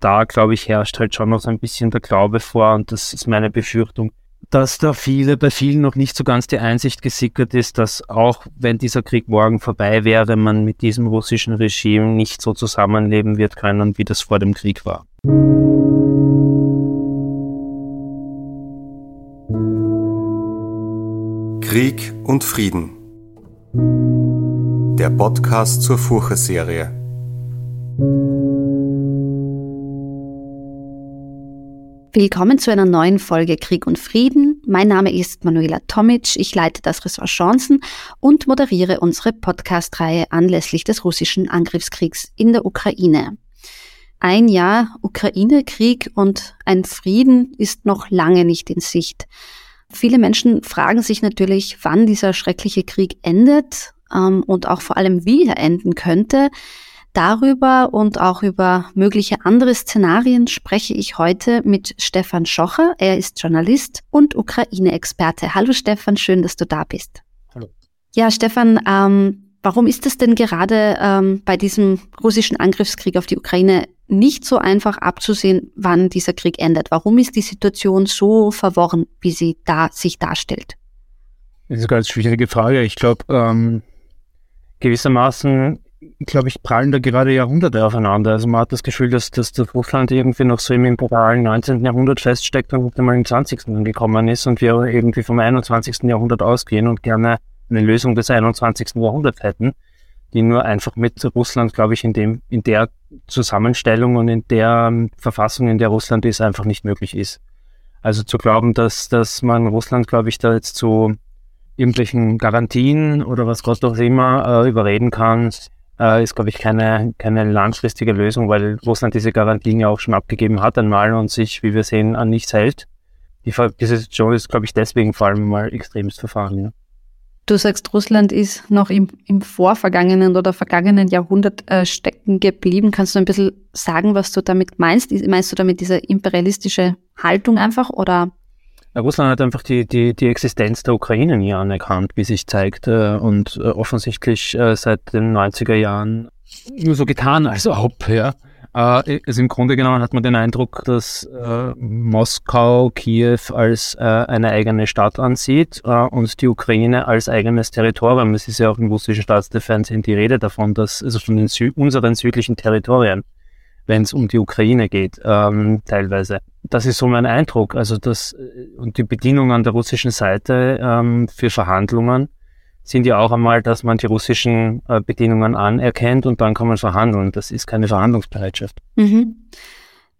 da, glaube ich, herrscht halt schon noch so ein bisschen der Glaube vor und das ist meine Befürchtung, dass da viele, bei vielen noch nicht so ganz die Einsicht gesickert ist, dass auch wenn dieser Krieg morgen vorbei wäre, man mit diesem russischen Regime nicht so zusammenleben wird können, wie das vor dem Krieg war. Krieg und Frieden. Der Podcast zur Furche-Serie. Willkommen zu einer neuen Folge Krieg und Frieden. Mein Name ist Manuela Tomic. Ich leite das Ressort Chancen und moderiere unsere Podcast-Reihe anlässlich des russischen Angriffskriegs in der Ukraine. Ein Jahr Ukraine-Krieg und ein Frieden ist noch lange nicht in Sicht. Viele Menschen fragen sich natürlich, wann dieser schreckliche Krieg endet ähm, und auch vor allem wie er enden könnte. Darüber und auch über mögliche andere Szenarien spreche ich heute mit Stefan Schocher. Er ist Journalist und Ukraine-Experte. Hallo Stefan, schön, dass du da bist. Hallo. Ja, Stefan, ähm, warum ist es denn gerade ähm, bei diesem russischen Angriffskrieg auf die Ukraine nicht so einfach abzusehen, wann dieser Krieg endet? Warum ist die Situation so verworren, wie sie da sich darstellt? Das ist eine ganz schwierige Frage. Ich glaube, ähm, gewissermaßen glaube ich, prallen da gerade Jahrhunderte aufeinander. Also man hat das Gefühl, dass, dass das Russland irgendwie noch so im imperialen 19. Jahrhundert feststeckt und nicht einmal im 20. angekommen ist und wir irgendwie vom 21. Jahrhundert ausgehen und gerne eine Lösung des 21. Jahrhunderts hätten, die nur einfach mit Russland, glaube ich, in dem, in der Zusammenstellung und in der ähm, Verfassung, in der Russland ist, einfach nicht möglich ist. Also zu glauben, dass, dass man Russland, glaube ich, da jetzt zu irgendwelchen Garantien oder was Gott auch immer äh, überreden kann, äh, ist, glaube ich, keine, keine langfristige Lösung, weil Russland diese Garantien ja auch schon abgegeben hat einmal und sich, wie wir sehen, an nichts hält. Die, die Situation ist, glaube ich, deswegen vor allem mal extremst verfahren. Ja. Du sagst, Russland ist noch im, im vorvergangenen oder vergangenen Jahrhundert äh, stecken geblieben. Kannst du ein bisschen sagen, was du damit meinst? Meinst du damit diese imperialistische Haltung einfach oder Russland hat einfach die, die, die Existenz der Ukraine nie anerkannt, wie sich zeigt, äh, und äh, offensichtlich äh, seit den 90er Jahren nur so getan, als ob, ja. Also im Grunde genommen hat man den Eindruck, dass Moskau Kiew als eine eigene Stadt ansieht und die Ukraine als eigenes Territorium. Es ist ja auch im russischen Staatsfernsehen die Rede davon, dass also von den Sü unseren südlichen Territorien wenn es um die Ukraine geht, ähm, teilweise. Das ist so mein Eindruck. Also das äh, und die Bedienung an der russischen Seite ähm, für Verhandlungen sind ja auch einmal, dass man die russischen äh, Bedingungen anerkennt und dann kann man verhandeln. Das ist keine Verhandlungsbereitschaft. Mhm.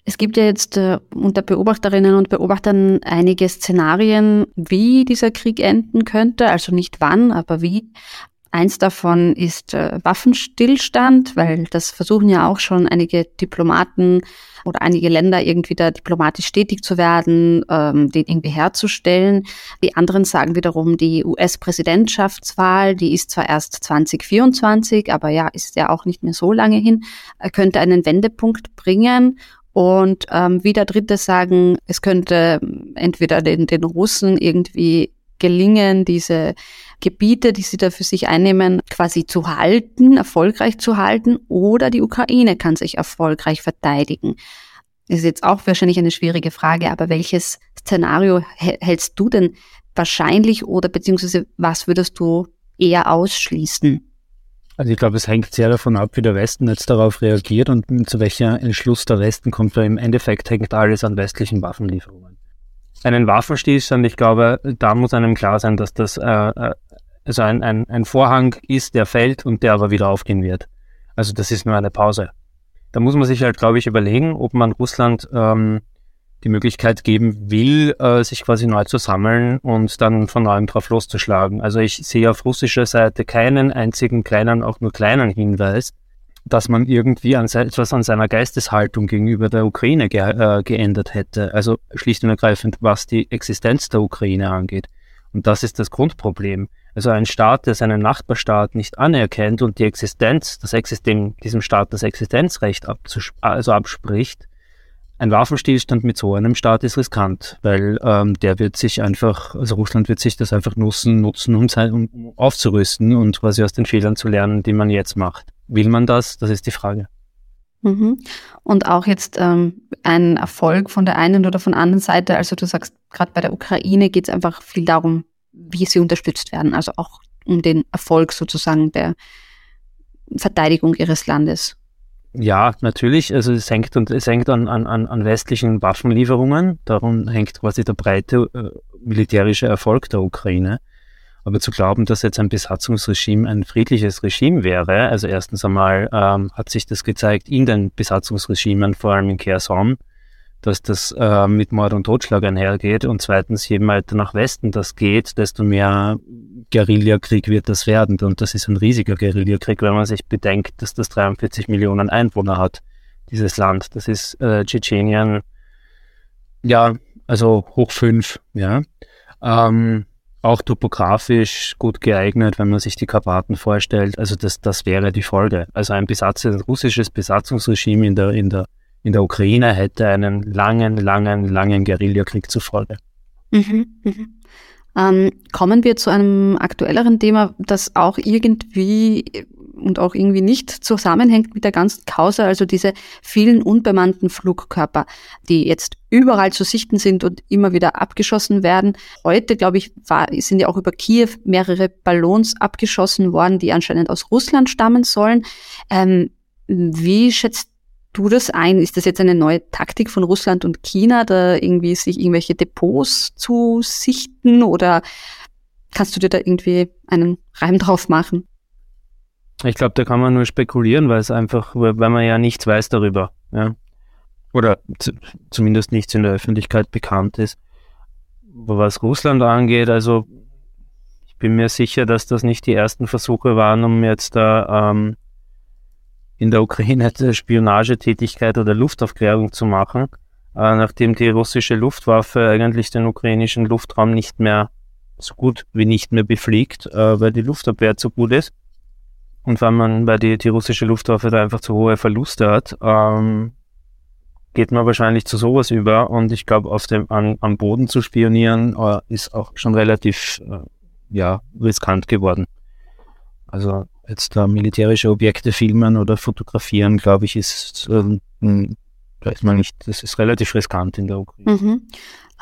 Es gibt ja jetzt äh, unter Beobachterinnen und Beobachtern einige Szenarien, wie dieser Krieg enden könnte. Also nicht wann, aber wie. Eins davon ist äh, Waffenstillstand, weil das versuchen ja auch schon einige Diplomaten oder einige Länder irgendwie da diplomatisch tätig zu werden, ähm, den irgendwie herzustellen. Die anderen sagen wiederum, die US-Präsidentschaftswahl, die ist zwar erst 2024, aber ja, ist ja auch nicht mehr so lange hin, äh, könnte einen Wendepunkt bringen. Und ähm, wieder Dritte sagen, es könnte entweder den, den Russen irgendwie gelingen, diese Gebiete, die sie da für sich einnehmen, quasi zu halten, erfolgreich zu halten, oder die Ukraine kann sich erfolgreich verteidigen. Ist jetzt auch wahrscheinlich eine schwierige Frage, aber welches Szenario hältst du denn wahrscheinlich oder beziehungsweise was würdest du eher ausschließen? Also ich glaube, es hängt sehr davon ab, wie der Westen jetzt darauf reagiert und zu welcher Entschluss der Westen kommt, weil im Endeffekt hängt alles an westlichen Waffenlieferungen. Einen Waffenstillstand, ich glaube, da muss einem klar sein, dass das äh, äh also ein, ein, ein Vorhang ist, der fällt und der aber wieder aufgehen wird. Also das ist nur eine Pause. Da muss man sich halt, glaube ich, überlegen, ob man Russland ähm, die Möglichkeit geben will, äh, sich quasi neu zu sammeln und dann von neuem drauf loszuschlagen. Also ich sehe auf russischer Seite keinen einzigen kleinen, auch nur kleinen Hinweis, dass man irgendwie an etwas an seiner Geisteshaltung gegenüber der Ukraine ge äh, geändert hätte. Also schlicht und ergreifend, was die Existenz der Ukraine angeht. Und das ist das Grundproblem. Also ein Staat, der seinen Nachbarstaat nicht anerkennt und die Existenz, das Existenz, diesem Staat das Existenzrecht also abspricht, ein Waffenstillstand mit so einem Staat ist riskant, weil ähm, der wird sich einfach, also Russland wird sich das einfach nutzen, nutzen um, sein, um aufzurüsten und quasi aus den Fehlern zu lernen, die man jetzt macht. Will man das? Das ist die Frage. Mhm. Und auch jetzt ähm, ein Erfolg von der einen oder von der anderen Seite. Also du sagst, gerade bei der Ukraine geht es einfach viel darum, wie sie unterstützt werden. Also auch um den Erfolg sozusagen der Verteidigung ihres Landes. Ja, natürlich. Also es hängt, und es hängt an, an, an westlichen Waffenlieferungen. Darum hängt quasi der breite äh, militärische Erfolg der Ukraine. Aber zu glauben, dass jetzt ein Besatzungsregime ein friedliches Regime wäre, also erstens einmal ähm, hat sich das gezeigt in den Besatzungsregimen, vor allem in Kherson, dass das äh, mit Mord und Totschlag einhergeht und zweitens, je weiter nach Westen das geht, desto mehr Guerillakrieg wird das werden und das ist ein riesiger Guerillakrieg, wenn man sich bedenkt, dass das 43 Millionen Einwohner hat, dieses Land. Das ist äh, Tschetschenien, ja, also hoch fünf, ja. Ähm, auch topografisch gut geeignet, wenn man sich die Karpaten vorstellt. Also das, das wäre die Folge. Also ein Besatz, ein russisches Besatzungsregime in der, in der in der Ukraine hätte einen langen, langen, langen Guerillakrieg zur Folge. Mhm, mhm. Ähm, kommen wir zu einem aktuelleren Thema, das auch irgendwie und auch irgendwie nicht zusammenhängt mit der ganzen Causa, also diese vielen unbemannten Flugkörper, die jetzt überall zu sichten sind und immer wieder abgeschossen werden. Heute, glaube ich, war, sind ja auch über Kiew mehrere Ballons abgeschossen worden, die anscheinend aus Russland stammen sollen. Ähm, wie schätzt du das ein? Ist das jetzt eine neue Taktik von Russland und China, da irgendwie sich irgendwelche Depots zu sichten oder kannst du dir da irgendwie einen Reim drauf machen? Ich glaube, da kann man nur spekulieren, weil es einfach, weil man ja nichts weiß darüber, ja. Oder zumindest nichts in der Öffentlichkeit bekannt ist. Was Russland angeht, also ich bin mir sicher, dass das nicht die ersten Versuche waren, um jetzt da ähm, in der Ukraine Spionagetätigkeit oder Luftaufklärung zu machen, äh, nachdem die russische Luftwaffe eigentlich den ukrainischen Luftraum nicht mehr so gut wie nicht mehr befliegt, äh, weil die Luftabwehr zu gut ist. Und weil man, weil die, die russische Luftwaffe da einfach zu hohe Verluste hat, ähm, geht man wahrscheinlich zu sowas über. Und ich glaube, auf dem an, am Boden zu spionieren äh, ist auch schon relativ äh, ja riskant geworden. Also jetzt da militärische Objekte filmen oder fotografieren, glaube ich, ist, ähm, weiß man nicht, das ist relativ riskant in der Ukraine. Mhm.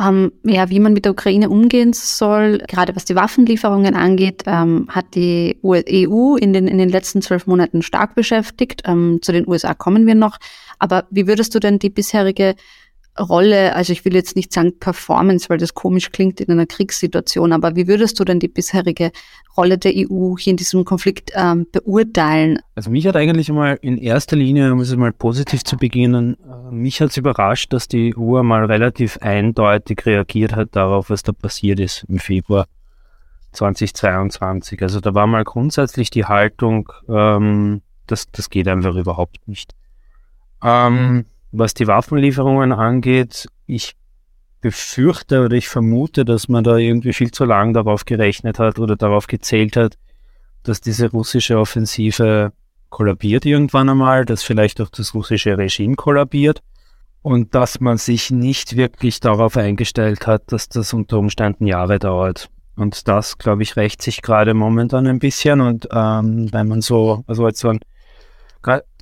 Ähm, ja, wie man mit der Ukraine umgehen soll, gerade was die Waffenlieferungen angeht, ähm, hat die EU in den, in den letzten zwölf Monaten stark beschäftigt. Ähm, zu den USA kommen wir noch. Aber wie würdest du denn die bisherige Rolle, also ich will jetzt nicht sagen Performance, weil das komisch klingt in einer Kriegssituation, aber wie würdest du denn die bisherige Rolle der EU hier in diesem Konflikt ähm, beurteilen? Also mich hat eigentlich mal in erster Linie, um es mal positiv zu beginnen, äh, mich hat es überrascht, dass die EU mal relativ eindeutig reagiert hat darauf, was da passiert ist im Februar 2022. Also da war mal grundsätzlich die Haltung, ähm, das, das geht einfach überhaupt nicht. Ähm, was die Waffenlieferungen angeht, ich befürchte oder ich vermute, dass man da irgendwie viel zu lang darauf gerechnet hat oder darauf gezählt hat, dass diese russische Offensive kollabiert irgendwann einmal, dass vielleicht auch das russische Regime kollabiert und dass man sich nicht wirklich darauf eingestellt hat, dass das unter Umständen Jahre dauert. Und das, glaube ich, rächt sich gerade momentan ein bisschen. Und ähm, wenn man so, also jetzt so ein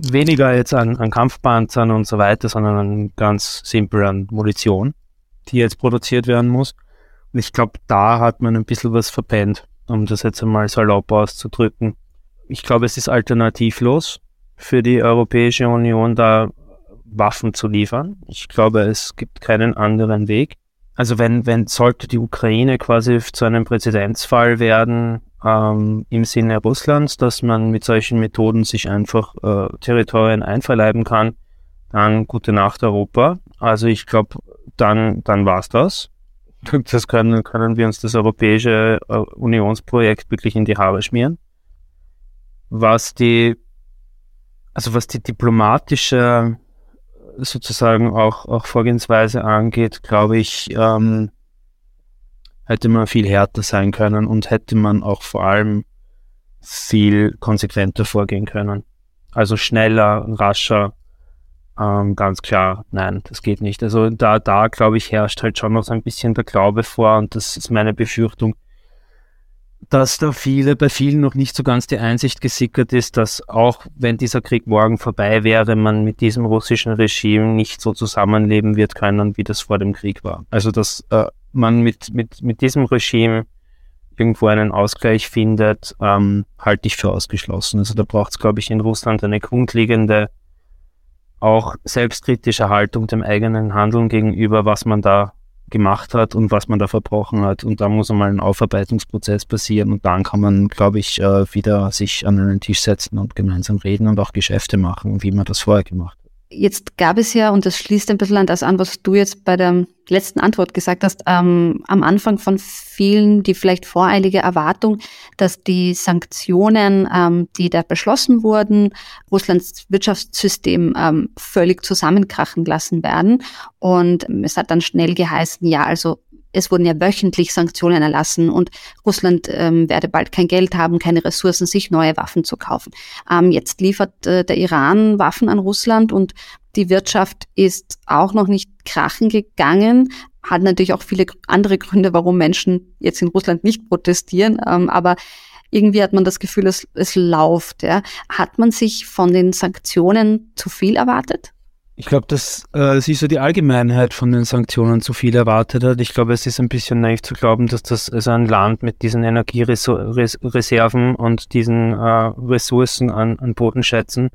weniger jetzt an, an Kampfpanzern und so weiter, sondern an ganz simpel an Munition, die jetzt produziert werden muss. Und ich glaube, da hat man ein bisschen was verpennt, um das jetzt einmal salopp auszudrücken. Ich glaube, es ist alternativlos für die Europäische Union, da Waffen zu liefern. Ich glaube, es gibt keinen anderen Weg. Also wenn, wenn sollte die Ukraine quasi zu einem Präzedenzfall werden, ähm, im Sinne Russlands, dass man mit solchen Methoden sich einfach äh, Territorien einverleiben kann, dann gute Nacht Europa. Also ich glaube, dann, dann war's das. Das können, können wir uns das europäische äh, Unionsprojekt wirklich in die Haare schmieren. Was die, also was die diplomatische sozusagen auch, auch Vorgehensweise angeht, glaube ich, ähm, hätte man viel härter sein können und hätte man auch vor allem viel konsequenter vorgehen können. Also schneller, rascher, ähm, ganz klar, nein, das geht nicht. Also da, da glaube ich, herrscht halt schon noch so ein bisschen der Glaube vor und das ist meine Befürchtung, dass da viele, bei vielen noch nicht so ganz die Einsicht gesickert ist, dass auch wenn dieser Krieg morgen vorbei wäre, man mit diesem russischen Regime nicht so zusammenleben wird können, wie das vor dem Krieg war. Also dass äh, man mit, mit, mit diesem Regime irgendwo einen Ausgleich findet, ähm, halte ich für ausgeschlossen. Also da braucht es, glaube ich, in Russland eine grundlegende, auch selbstkritische Haltung dem eigenen Handeln gegenüber, was man da gemacht hat und was man da verbrochen hat. Und da muss einmal ein Aufarbeitungsprozess passieren und dann kann man, glaube ich, äh, wieder sich an einen Tisch setzen und gemeinsam reden und auch Geschäfte machen, wie man das vorher gemacht hat. Jetzt gab es ja, und das schließt ein bisschen an das an, was du jetzt bei der letzten Antwort gesagt hast, ähm, am Anfang von vielen die vielleicht voreilige Erwartung, dass die Sanktionen, ähm, die da beschlossen wurden, Russlands Wirtschaftssystem ähm, völlig zusammenkrachen lassen werden. Und es hat dann schnell geheißen, ja, also es wurden ja wöchentlich Sanktionen erlassen und Russland ähm, werde bald kein Geld haben, keine Ressourcen, sich neue Waffen zu kaufen. Ähm, jetzt liefert äh, der Iran Waffen an Russland und die Wirtschaft ist auch noch nicht krachen gegangen. Hat natürlich auch viele andere Gründe, warum Menschen jetzt in Russland nicht protestieren. Ähm, aber irgendwie hat man das Gefühl, es, es läuft. Ja. Hat man sich von den Sanktionen zu viel erwartet? Ich glaube, dass äh, sich so die Allgemeinheit von den Sanktionen zu viel erwartet hat. Ich glaube, es ist ein bisschen naiv zu glauben, dass das also ein Land mit diesen Energiereserven und diesen äh, Ressourcen an, an Bodenschätzen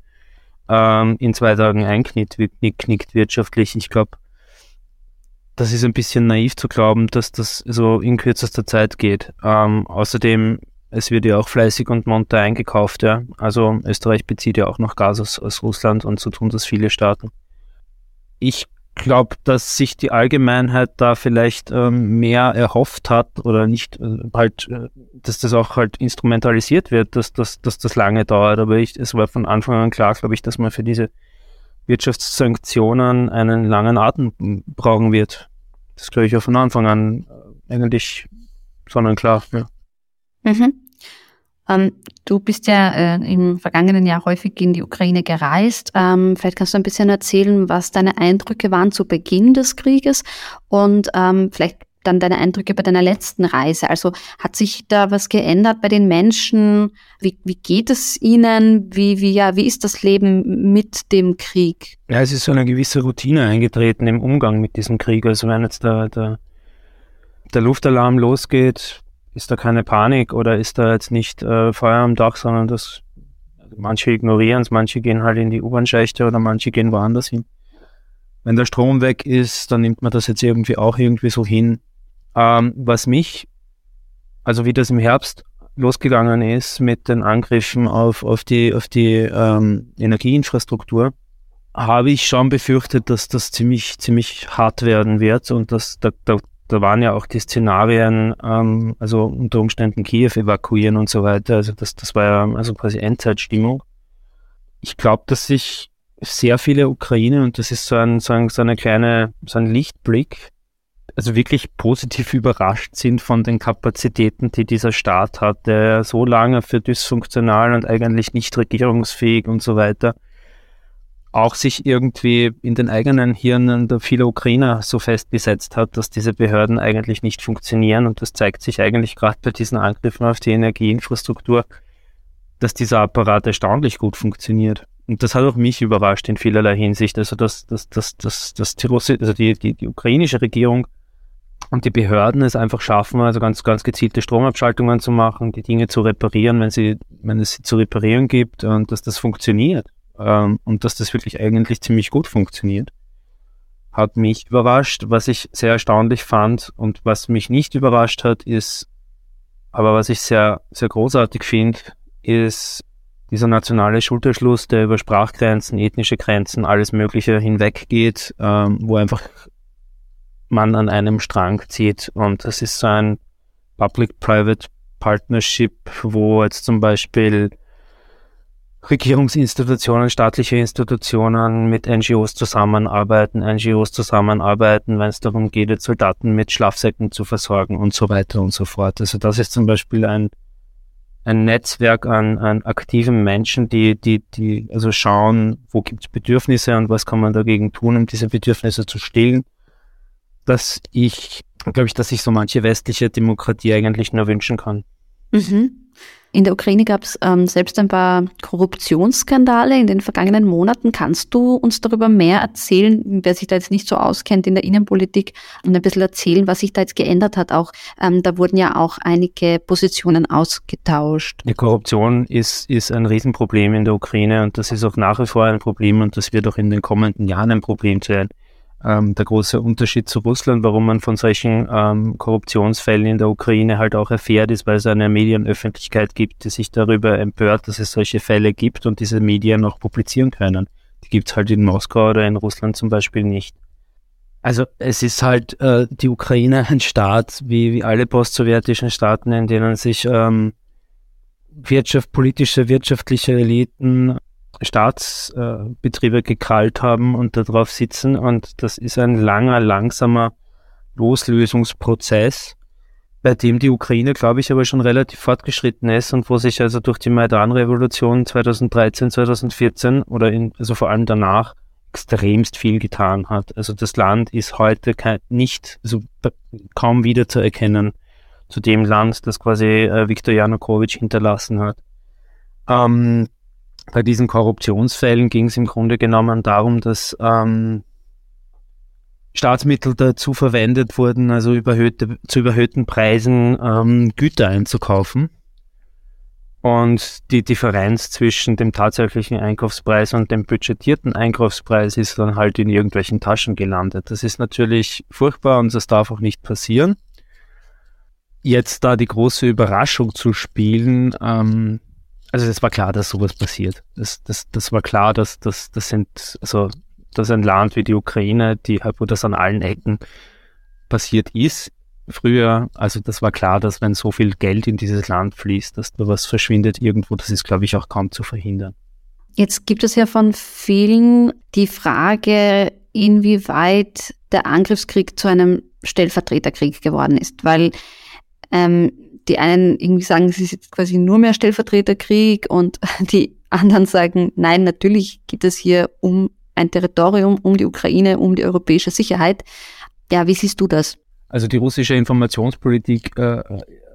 ähm, in zwei Tagen einknickt knickt wirtschaftlich. Ich glaube, das ist ein bisschen naiv zu glauben, dass das so in kürzester Zeit geht. Ähm, außerdem, es wird ja auch fleißig und munter eingekauft, ja. Also Österreich bezieht ja auch noch Gas aus, aus Russland und so tun das viele Staaten ich glaube, dass sich die Allgemeinheit da vielleicht ähm, mehr erhofft hat oder nicht äh, halt, äh, dass das auch halt instrumentalisiert wird, dass, dass, dass das lange dauert. Aber ich, es war von Anfang an klar, glaube ich, dass man für diese Wirtschaftssanktionen einen langen Atem brauchen wird. Das glaube ich auch von Anfang an äh, eigentlich sonnenklar. Ja. Mhm. Ähm, du bist ja äh, im vergangenen Jahr häufig in die Ukraine gereist. Ähm, vielleicht kannst du ein bisschen erzählen, was deine Eindrücke waren zu Beginn des Krieges und ähm, vielleicht dann deine Eindrücke bei deiner letzten Reise. Also hat sich da was geändert bei den Menschen? Wie, wie geht es ihnen? Wie, wie, ja, wie ist das Leben mit dem Krieg? Ja, es ist so eine gewisse Routine eingetreten im Umgang mit diesem Krieg. Also wenn jetzt der, der, der Luftalarm losgeht, ist da keine Panik oder ist da jetzt nicht äh, Feuer am Dach, sondern das, also manche ignorieren es, manche gehen halt in die U-Bahn-Schächte oder manche gehen woanders hin. Wenn der Strom weg ist, dann nimmt man das jetzt irgendwie auch irgendwie so hin. Ähm, was mich, also wie das im Herbst losgegangen ist mit den Angriffen auf, auf die, auf die ähm, Energieinfrastruktur, habe ich schon befürchtet, dass das ziemlich, ziemlich hart werden wird und dass da, da da waren ja auch die Szenarien, ähm, also unter Umständen Kiew evakuieren und so weiter. Also das, das war ja also quasi Endzeitstimmung. Ich glaube, dass sich sehr viele Ukraine, und das ist so ein, so ein, so eine kleine, so ein Lichtblick, also wirklich positiv überrascht sind von den Kapazitäten, die dieser Staat hat, der so lange für dysfunktional und eigentlich nicht regierungsfähig und so weiter auch sich irgendwie in den eigenen Hirnen der viele Ukrainer so festgesetzt hat, dass diese Behörden eigentlich nicht funktionieren. Und das zeigt sich eigentlich gerade bei diesen Angriffen auf die Energieinfrastruktur, dass dieser Apparat erstaunlich gut funktioniert. Und das hat auch mich überrascht in vielerlei Hinsicht. Also dass, dass, dass, dass, dass die, Russi also die, die, die ukrainische Regierung und die Behörden es einfach schaffen, also ganz, ganz gezielte Stromabschaltungen zu machen, die Dinge zu reparieren, wenn sie, wenn es sie zu reparieren gibt und dass das funktioniert ähm, und dass das wirklich eigentlich ziemlich gut funktioniert, hat mich überrascht. Was ich sehr erstaunlich fand und was mich nicht überrascht hat, ist, aber was ich sehr, sehr großartig finde, ist dieser nationale Schulterschluss, der über Sprachgrenzen, ethnische Grenzen, alles Mögliche hinweggeht, ähm, wo einfach man an einem Strang zieht. Und das ist so ein Public-Private Partnership, wo jetzt zum Beispiel Regierungsinstitutionen, staatliche Institutionen mit NGOs zusammenarbeiten, NGOs zusammenarbeiten, wenn es darum geht, Soldaten mit Schlafsäcken zu versorgen und so weiter und so fort. Also das ist zum Beispiel ein, ein Netzwerk an, an aktiven Menschen, die, die, die also schauen, wo gibt es Bedürfnisse und was kann man dagegen tun, um diese Bedürfnisse zu stillen. Dass ich, glaube ich, dass sich so manche westliche Demokratie eigentlich nur wünschen kann. Mhm. In der Ukraine gab es ähm, selbst ein paar Korruptionsskandale in den vergangenen Monaten. Kannst du uns darüber mehr erzählen, wer sich da jetzt nicht so auskennt in der Innenpolitik und ein bisschen erzählen, was sich da jetzt geändert hat? Auch ähm, da wurden ja auch einige Positionen ausgetauscht. Die Korruption ist, ist ein Riesenproblem in der Ukraine und das ist auch nach wie vor ein Problem und das wird auch in den kommenden Jahren ein Problem sein ähm, der große Unterschied zu Russland, warum man von solchen ähm, Korruptionsfällen in der Ukraine halt auch erfährt, ist, weil es eine Medienöffentlichkeit gibt, die sich darüber empört, dass es solche Fälle gibt und diese Medien auch publizieren können. Die gibt es halt in Moskau oder in Russland zum Beispiel nicht. Also es ist halt äh, die Ukraine ein Staat, wie, wie alle postsowjetischen Staaten, in denen sich ähm, Wirtschaft, politische, wirtschaftliche Eliten Staatsbetriebe äh, gekrallt haben und darauf sitzen. Und das ist ein langer, langsamer Loslösungsprozess, bei dem die Ukraine, glaube ich, aber schon relativ fortgeschritten ist und wo sich also durch die Maidan-Revolution 2013, 2014 oder in, also vor allem danach extremst viel getan hat. Also das Land ist heute kein, nicht, also kaum wieder zu erkennen zu dem Land, das quasi äh, Viktor Janukowitsch hinterlassen hat. Ähm, bei diesen Korruptionsfällen ging es im Grunde genommen darum, dass ähm, Staatsmittel dazu verwendet wurden, also überhöhte, zu überhöhten Preisen ähm, Güter einzukaufen. Und die Differenz zwischen dem tatsächlichen Einkaufspreis und dem budgetierten Einkaufspreis ist dann halt in irgendwelchen Taschen gelandet. Das ist natürlich furchtbar und das darf auch nicht passieren. Jetzt da die große Überraschung zu spielen, ähm, also es war klar, dass sowas passiert. Das, das, das war klar, dass das, das sind, also dass ein Land wie die Ukraine, die halt, wo das an allen Ecken passiert ist, früher, also das war klar, dass wenn so viel Geld in dieses Land fließt, dass da was verschwindet irgendwo, das ist, glaube ich, auch kaum zu verhindern. Jetzt gibt es ja von vielen die Frage, inwieweit der Angriffskrieg zu einem Stellvertreterkrieg geworden ist, weil ähm, die einen irgendwie sagen, es ist jetzt quasi nur mehr Stellvertreterkrieg und die anderen sagen, nein, natürlich geht es hier um ein Territorium, um die Ukraine, um die europäische Sicherheit. Ja, wie siehst du das? Also die russische Informationspolitik äh,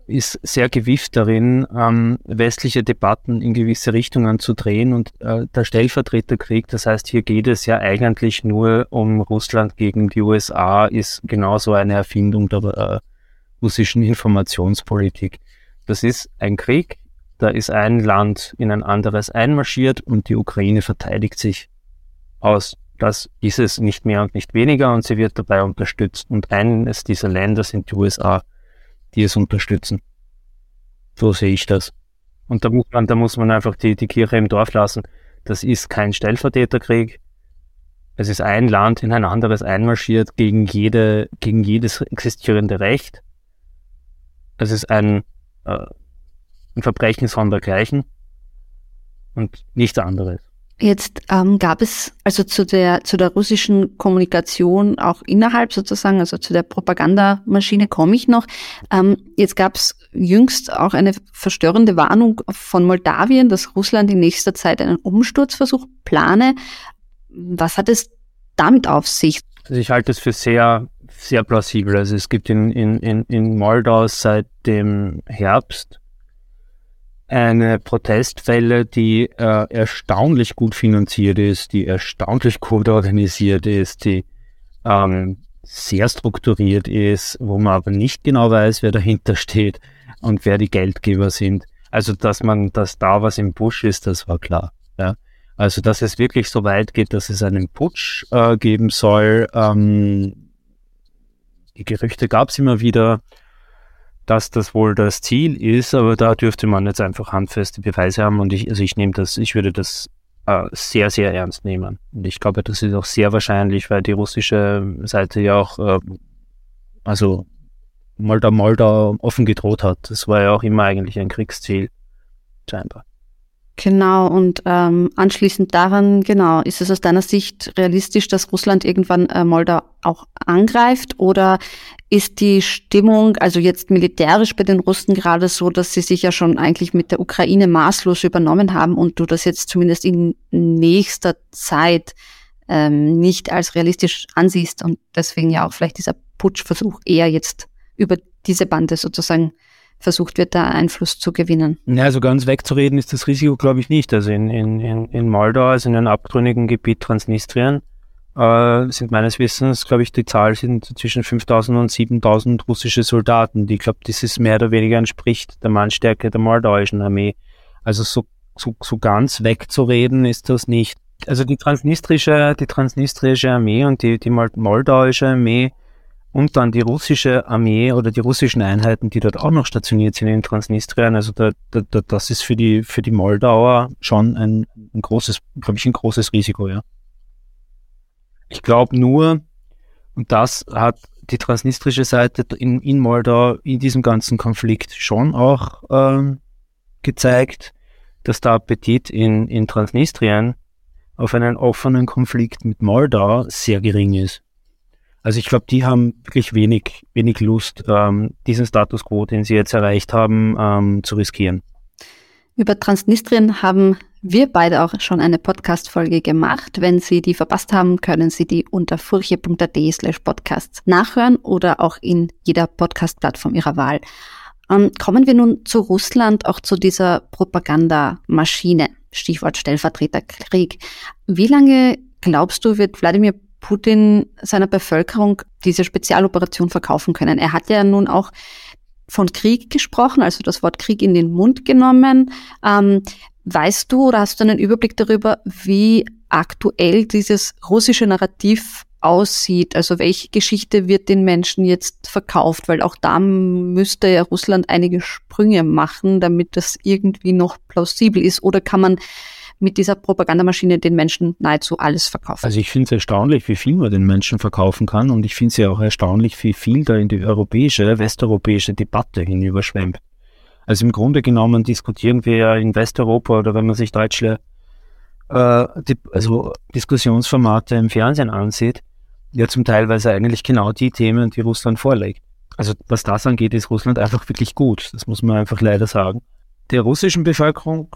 ist sehr gewifft darin, ähm, westliche Debatten in gewisse Richtungen zu drehen und äh, der Stellvertreterkrieg, das heißt, hier geht es ja eigentlich nur um Russland gegen die USA, ist genauso eine Erfindung der äh, russischen Informationspolitik. Das ist ein Krieg, da ist ein Land in ein anderes einmarschiert und die Ukraine verteidigt sich aus. Das ist es nicht mehr und nicht weniger und sie wird dabei unterstützt. Und eines dieser Länder sind die USA, die es unterstützen. So sehe ich das. Und da muss man, da muss man einfach die, die Kirche im Dorf lassen. Das ist kein Stellvertreterkrieg. Es ist ein Land in ein anderes einmarschiert gegen jede, gegen jedes existierende Recht. Es ist ein, äh, ein Verbrechen sondergleichen und nichts anderes. Jetzt ähm, gab es also zu der zu der russischen Kommunikation auch innerhalb sozusagen, also zu der Propagandamaschine komme ich noch. Ähm, jetzt gab es jüngst auch eine verstörende Warnung von Moldawien, dass Russland in nächster Zeit einen Umsturzversuch plane. Was hat es damit auf sich? Also ich halte es für sehr sehr plausibel. Also es gibt in, in, in, in Moldau seit dem Herbst eine Protestwelle, die äh, erstaunlich gut finanziert ist, die erstaunlich gut organisiert ist, die ähm, sehr strukturiert ist, wo man aber nicht genau weiß, wer dahinter steht und wer die Geldgeber sind. Also, dass man, dass da was im Busch ist, das war klar. Ja. Also, dass es wirklich so weit geht, dass es einen Putsch äh, geben soll, ähm, die Gerüchte gab es immer wieder, dass das wohl das Ziel ist, aber da dürfte man jetzt einfach handfeste Beweise haben und ich, also ich nehme das, ich würde das äh, sehr, sehr ernst nehmen. Und ich glaube, das ist auch sehr wahrscheinlich, weil die russische Seite ja auch, äh, also Moldau, Moldau offen gedroht hat. Das war ja auch immer eigentlich ein Kriegsziel, scheinbar. Genau, und ähm, anschließend daran, genau, ist es aus deiner Sicht realistisch, dass Russland irgendwann äh, Moldau auch angreift? Oder ist die Stimmung, also jetzt militärisch bei den Russen gerade so, dass sie sich ja schon eigentlich mit der Ukraine maßlos übernommen haben und du das jetzt zumindest in nächster Zeit ähm, nicht als realistisch ansiehst und deswegen ja auch vielleicht dieser Putschversuch eher jetzt über diese Bande sozusagen versucht wird, da Einfluss zu gewinnen. Ja, also ganz wegzureden ist das Risiko, glaube ich, nicht. Also in, in, in, Moldau, also in einem abtrünnigen Gebiet Transnistrien, äh, sind meines Wissens, glaube ich, die Zahl sind zwischen 5000 und 7000 russische Soldaten, ich glaube, dieses mehr oder weniger entspricht der Mannstärke der moldauischen Armee. Also so, so, so ganz wegzureden ist das nicht. Also die transnistrische, die transnistrische Armee und die, die moldauische Armee und dann die russische Armee oder die russischen Einheiten, die dort auch noch stationiert sind in Transnistrien. Also da, da, da, das ist für die, für die Moldauer schon ein, ein großes, glaube ich, ein großes Risiko, ja. Ich glaube nur, und das hat die transnistrische Seite in, in Moldau in diesem ganzen Konflikt schon auch ähm, gezeigt, dass der Appetit in, in Transnistrien auf einen offenen Konflikt mit Moldau sehr gering ist. Also ich glaube, die haben wirklich wenig, wenig Lust, ähm, diesen Status quo, den sie jetzt erreicht haben, ähm, zu riskieren. Über Transnistrien haben wir beide auch schon eine Podcast-Folge gemacht. Wenn Sie die verpasst haben, können Sie die unter furche.at slash podcasts nachhören oder auch in jeder Podcast-Plattform Ihrer Wahl. Ähm, kommen wir nun zu Russland, auch zu dieser Propagandamaschine. Stichwort Stellvertreterkrieg. Wie lange glaubst du, wird Wladimir Putin seiner Bevölkerung diese Spezialoperation verkaufen können? Er hat ja nun auch von Krieg gesprochen, also das Wort Krieg in den Mund genommen. Ähm, weißt du oder hast du einen Überblick darüber, wie aktuell dieses russische Narrativ aussieht? Also welche Geschichte wird den Menschen jetzt verkauft? Weil auch da müsste ja Russland einige Sprünge machen, damit das irgendwie noch plausibel ist. Oder kann man mit dieser Propagandamaschine den Menschen nahezu alles verkaufen. Also ich finde es erstaunlich, wie viel man den Menschen verkaufen kann und ich finde es ja auch erstaunlich, wie viel da in die europäische, westeuropäische Debatte hinüberschwemmt. Also im Grunde genommen diskutieren wir ja in Westeuropa oder wenn man sich deutsche äh, die, also Diskussionsformate im Fernsehen ansieht, ja zum Teil eigentlich genau die Themen, die Russland vorlegt. Also was das angeht, ist Russland einfach wirklich gut. Das muss man einfach leider sagen. Der russischen Bevölkerung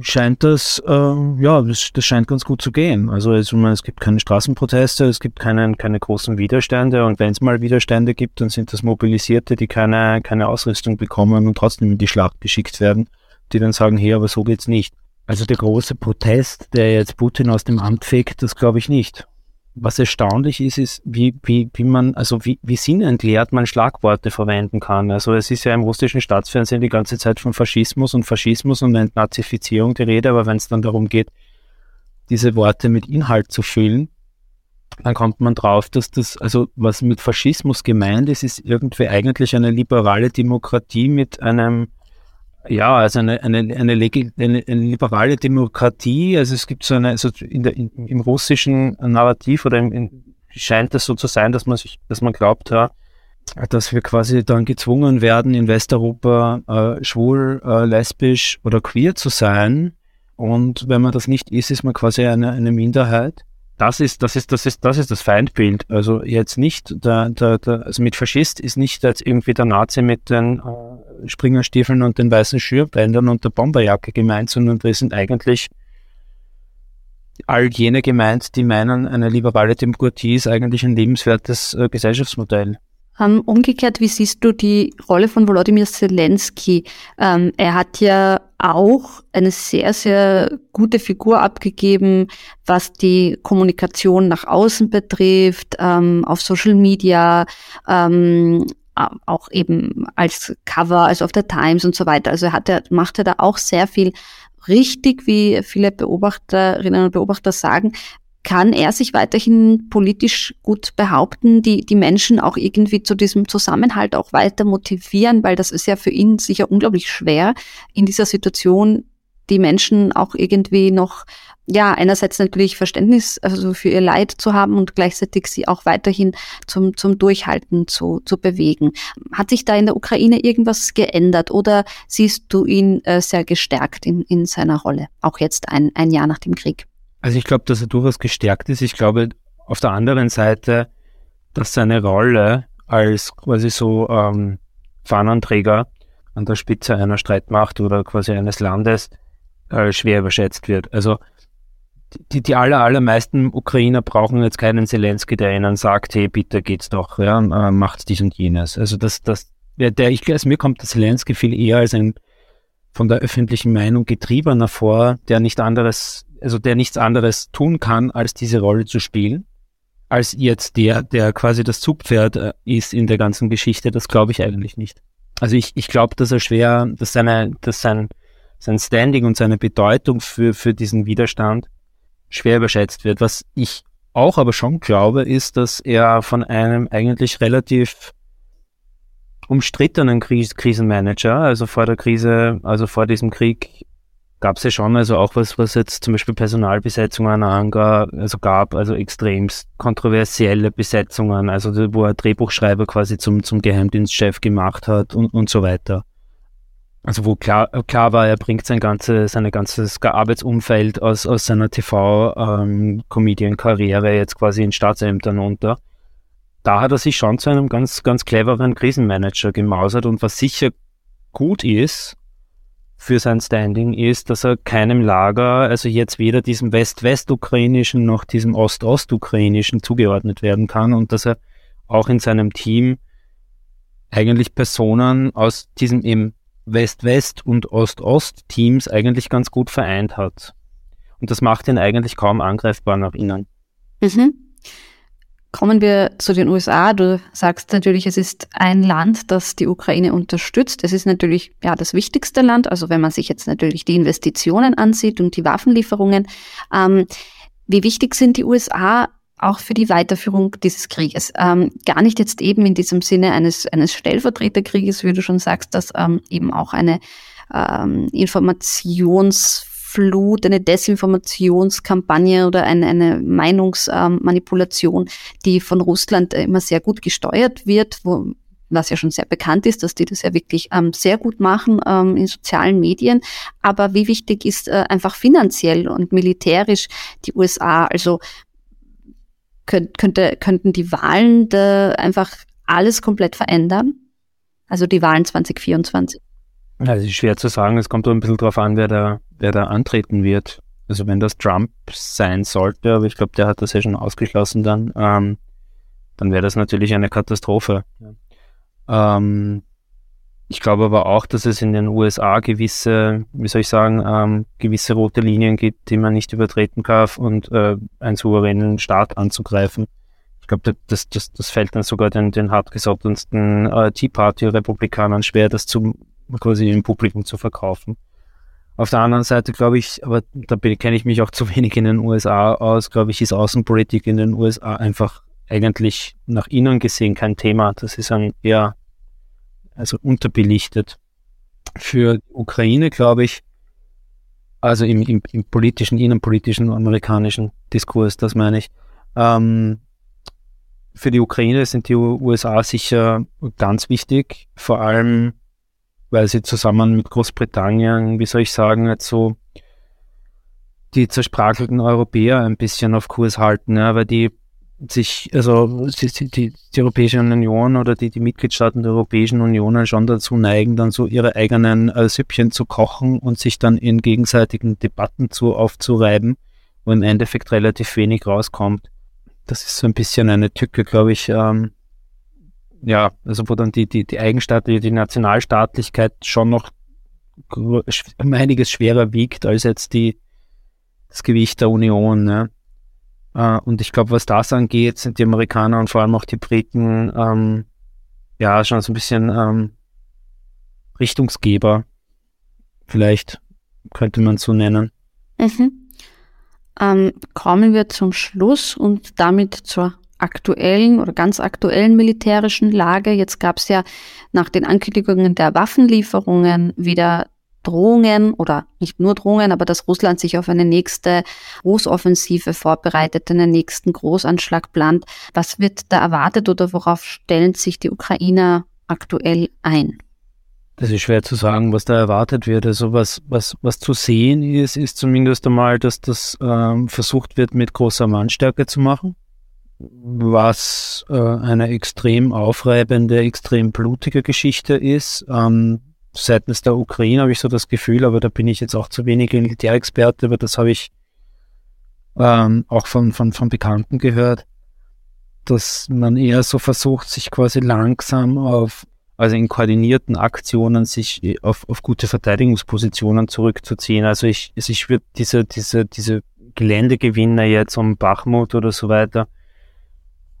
scheint das, äh, ja, das, das, scheint ganz gut zu gehen. Also es, es gibt keine Straßenproteste, es gibt keine, keine großen Widerstände und wenn es mal Widerstände gibt, dann sind das Mobilisierte, die keine, keine Ausrüstung bekommen und trotzdem in die Schlacht geschickt werden, die dann sagen, hey, aber so geht's nicht. Also der große Protest, der jetzt Putin aus dem Amt fegt, das glaube ich nicht was erstaunlich ist, ist, wie, wie, wie man, also wie, wie sinnentleert man Schlagworte verwenden kann. Also es ist ja im russischen Staatsfernsehen die ganze Zeit von Faschismus und Faschismus und Entnazifizierung die Rede, aber wenn es dann darum geht, diese Worte mit Inhalt zu füllen, dann kommt man drauf, dass das, also was mit Faschismus gemeint ist, ist irgendwie eigentlich eine liberale Demokratie mit einem ja, also eine, eine, eine, eine, liberale Demokratie, also es gibt so eine, also in der, in, im russischen Narrativ oder im, in, scheint es so zu sein, dass man sich, dass man glaubt, ja, dass wir quasi dann gezwungen werden, in Westeuropa äh, schwul, äh, lesbisch oder queer zu sein. Und wenn man das nicht ist, ist man quasi eine, eine Minderheit das ist, das ist, das ist, das ist das Feindbild. Also jetzt nicht der, der, der also mit Faschist ist nicht jetzt irgendwie der Nazi mit den äh, Springerstiefeln und den weißen Schürbändern und der Bomberjacke gemeint, sondern das sind eigentlich all jene gemeint, die meinen, eine liberale Demokratie ist eigentlich ein lebenswertes äh, Gesellschaftsmodell. Um, umgekehrt, wie siehst du die Rolle von Volodymyr Zelensky? Ähm, er hat ja auch eine sehr, sehr gute Figur abgegeben, was die Kommunikation nach außen betrifft, ähm, auf Social Media, ähm, auch eben als Cover, also auf der Times und so weiter. Also er hat, er, macht er da auch sehr viel richtig, wie viele Beobachterinnen und Beobachter sagen kann er sich weiterhin politisch gut behaupten, die, die Menschen auch irgendwie zu diesem Zusammenhalt auch weiter motivieren, weil das ist ja für ihn sicher unglaublich schwer, in dieser Situation die Menschen auch irgendwie noch, ja, einerseits natürlich Verständnis also für ihr Leid zu haben und gleichzeitig sie auch weiterhin zum, zum Durchhalten zu, zu bewegen. Hat sich da in der Ukraine irgendwas geändert oder siehst du ihn äh, sehr gestärkt in, in seiner Rolle, auch jetzt ein, ein Jahr nach dem Krieg? Also ich glaube, dass er durchaus gestärkt ist. Ich glaube auf der anderen Seite, dass seine Rolle als quasi so ähm, Fahnenträger an der Spitze einer Streitmacht oder quasi eines Landes äh, schwer überschätzt wird. Also die, die aller, allermeisten Ukrainer brauchen jetzt keinen Zelensky, der ihnen sagt, hey, bitte geht's doch, ja, äh, macht dies und jenes. Also das, das, der, der ich, also mir kommt das Zelensky viel eher als ein von der öffentlichen Meinung getriebener vor, der nicht anderes, also der nichts anderes tun kann, als diese Rolle zu spielen, als jetzt der, der quasi das Zugpferd äh, ist in der ganzen Geschichte. Das glaube ich eigentlich nicht. Also ich, ich glaube, dass er schwer, dass seine, dass sein, sein Standing und seine Bedeutung für, für diesen Widerstand schwer überschätzt wird. Was ich auch aber schon glaube, ist, dass er von einem eigentlich relativ umstrittenen Kris Krisenmanager, also vor der Krise, also vor diesem Krieg gab es ja schon, also auch was, was jetzt zum Beispiel Personalbesetzungen angab, also gab, also extremst kontroversielle Besetzungen, also wo er Drehbuchschreiber quasi zum, zum Geheimdienstchef gemacht hat und, und so weiter. Also wo klar, klar war, er bringt sein ganzes, sein ganzes Arbeitsumfeld aus, aus seiner TV-Comedian-Karriere ähm, jetzt quasi in Staatsämtern unter da hat er sich schon zu einem ganz, ganz cleveren Krisenmanager gemausert und was sicher gut ist für sein Standing ist, dass er keinem Lager, also jetzt weder diesem West-West-Ukrainischen noch diesem Ost-Ost-Ukrainischen zugeordnet werden kann und dass er auch in seinem Team eigentlich Personen aus diesem eben West-West und Ost-Ost-Teams eigentlich ganz gut vereint hat. Und das macht ihn eigentlich kaum angreifbar nach innen. Mhm. Kommen wir zu den USA. Du sagst natürlich, es ist ein Land, das die Ukraine unterstützt. Es ist natürlich ja das wichtigste Land. Also wenn man sich jetzt natürlich die Investitionen ansieht und die Waffenlieferungen, ähm, wie wichtig sind die USA auch für die Weiterführung dieses Krieges. Ähm, gar nicht jetzt eben in diesem Sinne eines, eines Stellvertreterkrieges, wie du schon sagst, dass ähm, eben auch eine ähm, Informations Flut, eine Desinformationskampagne oder eine, eine Meinungsmanipulation, die von Russland immer sehr gut gesteuert wird, wo, was ja schon sehr bekannt ist, dass die das ja wirklich ähm, sehr gut machen ähm, in sozialen Medien. Aber wie wichtig ist äh, einfach finanziell und militärisch die USA? Also könnt, könnte, könnten die Wahlen einfach alles komplett verändern? Also die Wahlen 2024. Ja, es ist schwer zu sagen. Es kommt ein bisschen darauf an, wer da, wer da antreten wird. Also wenn das Trump sein sollte, aber ich glaube, der hat das ja schon ausgeschlossen dann, ähm, dann wäre das natürlich eine Katastrophe. Ja. Ähm, ich glaube aber auch, dass es in den USA gewisse, wie soll ich sagen, ähm, gewisse rote Linien gibt, die man nicht übertreten darf und äh, einen souveränen Staat anzugreifen. Ich glaube, das, das, das fällt dann sogar den, den hartgesottensten äh, Tea Party-Republikanern schwer, das zu quasi im Publikum zu verkaufen. Auf der anderen Seite glaube ich, aber da kenne ich mich auch zu wenig in den USA aus, glaube ich, ist Außenpolitik in den USA einfach eigentlich nach innen gesehen kein Thema. Das ist ein eher also unterbelichtet. Für Ukraine glaube ich, also im, im, im, politischen, innenpolitischen amerikanischen Diskurs, das meine ich, ähm, für die Ukraine sind die USA sicher ganz wichtig, vor allem weil sie zusammen mit Großbritannien, wie soll ich sagen, jetzt so die zerspragelten Europäer ein bisschen auf Kurs halten, ja, weil die sich, also die, die, die, Europäische Union oder die, die Mitgliedstaaten der Europäischen Union schon dazu neigen, dann so ihre eigenen äh, Süppchen zu kochen und sich dann in gegenseitigen Debatten zu aufzureiben, wo im Endeffekt relativ wenig rauskommt. Das ist so ein bisschen eine Tücke, glaube ich, ähm, ja, also wo dann die, die, die Eigenstaatliche, die Nationalstaatlichkeit schon noch um einiges schwerer wiegt als jetzt die, das Gewicht der Union. Ne? Uh, und ich glaube, was das angeht, sind die Amerikaner und vor allem auch die Briten ähm, ja schon so ein bisschen ähm, Richtungsgeber. Vielleicht könnte man so nennen. Mhm. Ähm, kommen wir zum Schluss und damit zur aktuellen oder ganz aktuellen militärischen Lage. Jetzt gab es ja nach den Ankündigungen der Waffenlieferungen wieder Drohungen oder nicht nur Drohungen, aber dass Russland sich auf eine nächste Großoffensive vorbereitet, einen nächsten Großanschlag plant. Was wird da erwartet oder worauf stellen sich die Ukrainer aktuell ein? Das ist schwer zu sagen, was da erwartet wird. Also was, was, was zu sehen ist, ist zumindest einmal, dass das ähm, versucht wird, mit großer Mannstärke zu machen was äh, eine extrem aufreibende, extrem blutige Geschichte ist. Ähm, seitens der Ukraine habe ich so das Gefühl, aber da bin ich jetzt auch zu wenig Militärexperte, aber das habe ich ähm, auch von, von, von Bekannten gehört, dass man eher so versucht, sich quasi langsam auf also in koordinierten Aktionen sich auf, auf gute Verteidigungspositionen zurückzuziehen. Also ich, ich würde diese, diese, diese Geländegewinne jetzt um Bachmut oder so weiter,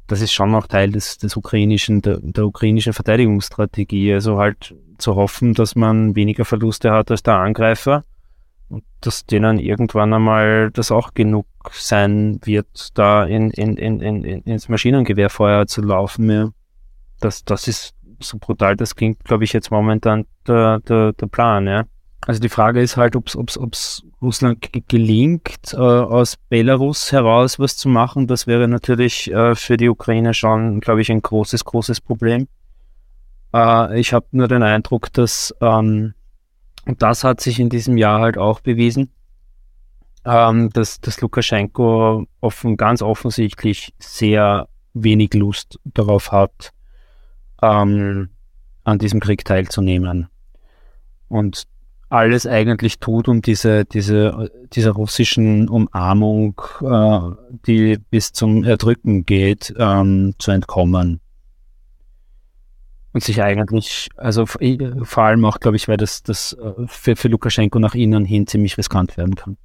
das ist schon noch Teil des, des ukrainischen, der, der ukrainischen Verteidigungsstrategie. Also halt zu hoffen, dass man weniger Verluste hat als der Angreifer und dass denen irgendwann einmal das auch genug sein wird, da in, in, in, in, ins Maschinengewehrfeuer zu laufen. Ja. Das, das ist so brutal, das klingt, glaube ich, jetzt momentan der, der, der Plan, ja. Also die Frage ist halt, ob es Russland gelingt, äh, aus Belarus heraus was zu machen. Das wäre natürlich äh, für die Ukraine schon, glaube ich, ein großes, großes Problem. Äh, ich habe nur den Eindruck, dass, ähm, und das hat sich in diesem Jahr halt auch bewiesen, ähm, dass, dass Lukaschenko offen, ganz offensichtlich sehr wenig Lust darauf hat, ähm, an diesem Krieg teilzunehmen. Und alles eigentlich tut, um diese, diese, dieser russischen Umarmung, äh, die bis zum Erdrücken geht, ähm, zu entkommen. Und sich eigentlich, also vor allem auch, glaube ich, weil das, das äh, für, für Lukaschenko nach innen hin ziemlich riskant werden kann.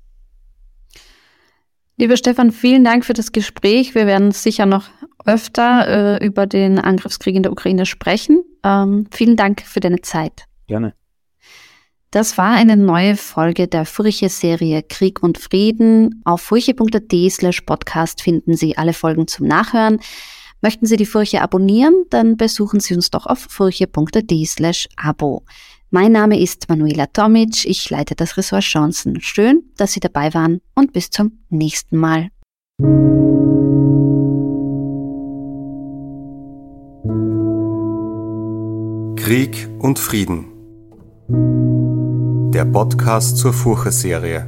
Lieber Stefan, vielen Dank für das Gespräch. Wir werden sicher noch öfter äh, über den Angriffskrieg in der Ukraine sprechen. Ähm, vielen Dank für deine Zeit. Gerne. Das war eine neue Folge der Furche-Serie Krieg und Frieden. Auf furche.at slash podcast finden Sie alle Folgen zum Nachhören. Möchten Sie die Furche abonnieren, dann besuchen Sie uns doch auf furche.at slash abo. Mein Name ist Manuela Tomic, ich leite das Ressort Chancen. Schön, dass Sie dabei waren und bis zum nächsten Mal. Krieg und Frieden der Podcast zur Furche-Serie.